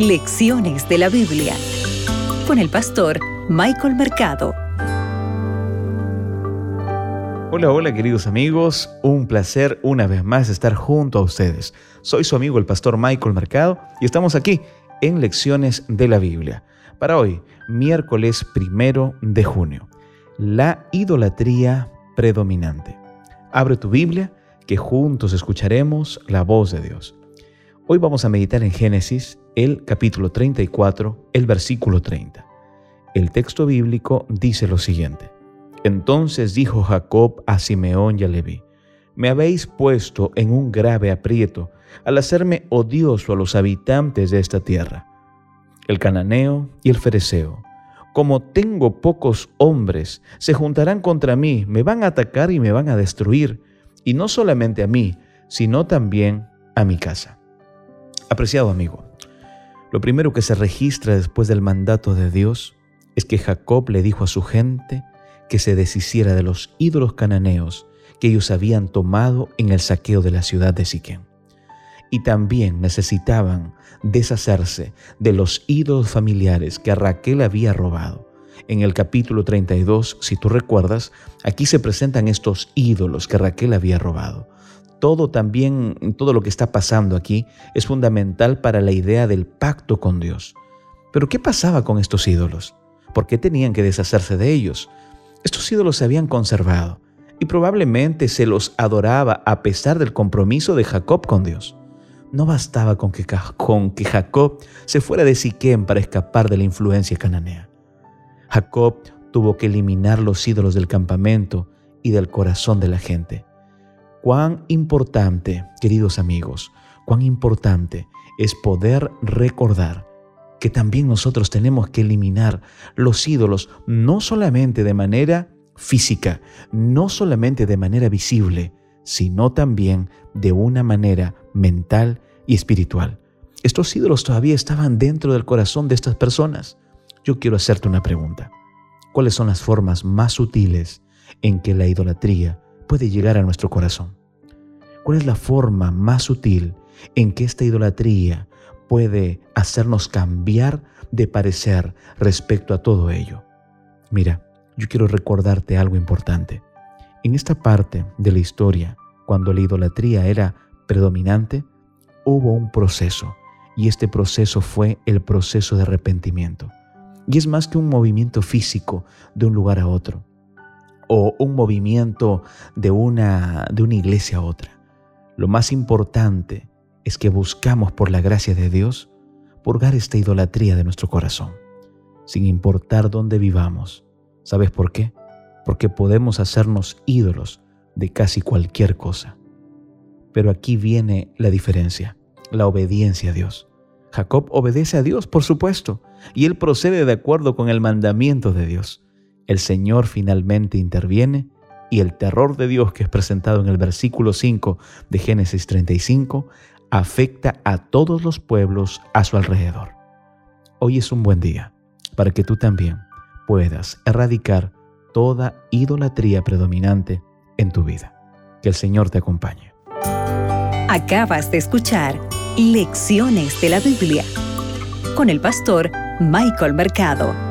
Lecciones de la Biblia con el pastor Michael Mercado. Hola, hola queridos amigos, un placer una vez más estar junto a ustedes. Soy su amigo el pastor Michael Mercado y estamos aquí en Lecciones de la Biblia. Para hoy, miércoles primero de junio, la idolatría predominante. Abre tu Biblia que juntos escucharemos la voz de Dios. Hoy vamos a meditar en Génesis, el capítulo 34, el versículo 30. El texto bíblico dice lo siguiente. Entonces dijo Jacob a Simeón y a Leví, me habéis puesto en un grave aprieto al hacerme odioso a los habitantes de esta tierra, el cananeo y el fereceo. Como tengo pocos hombres, se juntarán contra mí, me van a atacar y me van a destruir, y no solamente a mí, sino también a mi casa. Apreciado amigo, lo primero que se registra después del mandato de Dios es que Jacob le dijo a su gente que se deshiciera de los ídolos cananeos que ellos habían tomado en el saqueo de la ciudad de Siquén. Y también necesitaban deshacerse de los ídolos familiares que Raquel había robado. En el capítulo 32, si tú recuerdas, aquí se presentan estos ídolos que Raquel había robado todo también, todo lo que está pasando aquí es fundamental para la idea del pacto con Dios. Pero ¿qué pasaba con estos ídolos? ¿Por qué tenían que deshacerse de ellos? Estos ídolos se habían conservado y probablemente se los adoraba a pesar del compromiso de Jacob con Dios. No bastaba con que, Jacob se fuera de Siquem para escapar de la influencia cananea. Jacob tuvo que eliminar los ídolos del campamento y del corazón de la gente. Cuán importante, queridos amigos, cuán importante es poder recordar que también nosotros tenemos que eliminar los ídolos no solamente de manera física, no solamente de manera visible, sino también de una manera mental y espiritual. Estos ídolos todavía estaban dentro del corazón de estas personas. Yo quiero hacerte una pregunta. ¿Cuáles son las formas más sutiles en que la idolatría puede llegar a nuestro corazón? ¿Cuál es la forma más sutil en que esta idolatría puede hacernos cambiar de parecer respecto a todo ello? Mira, yo quiero recordarte algo importante. En esta parte de la historia, cuando la idolatría era predominante, hubo un proceso y este proceso fue el proceso de arrepentimiento. Y es más que un movimiento físico de un lugar a otro o un movimiento de una, de una iglesia a otra. Lo más importante es que buscamos por la gracia de Dios purgar esta idolatría de nuestro corazón, sin importar dónde vivamos. ¿Sabes por qué? Porque podemos hacernos ídolos de casi cualquier cosa. Pero aquí viene la diferencia, la obediencia a Dios. Jacob obedece a Dios, por supuesto, y él procede de acuerdo con el mandamiento de Dios. El Señor finalmente interviene y el terror de Dios que es presentado en el versículo 5 de Génesis 35 afecta a todos los pueblos a su alrededor. Hoy es un buen día para que tú también puedas erradicar toda idolatría predominante en tu vida. Que el Señor te acompañe. Acabas de escuchar Lecciones de la Biblia con el pastor Michael Mercado.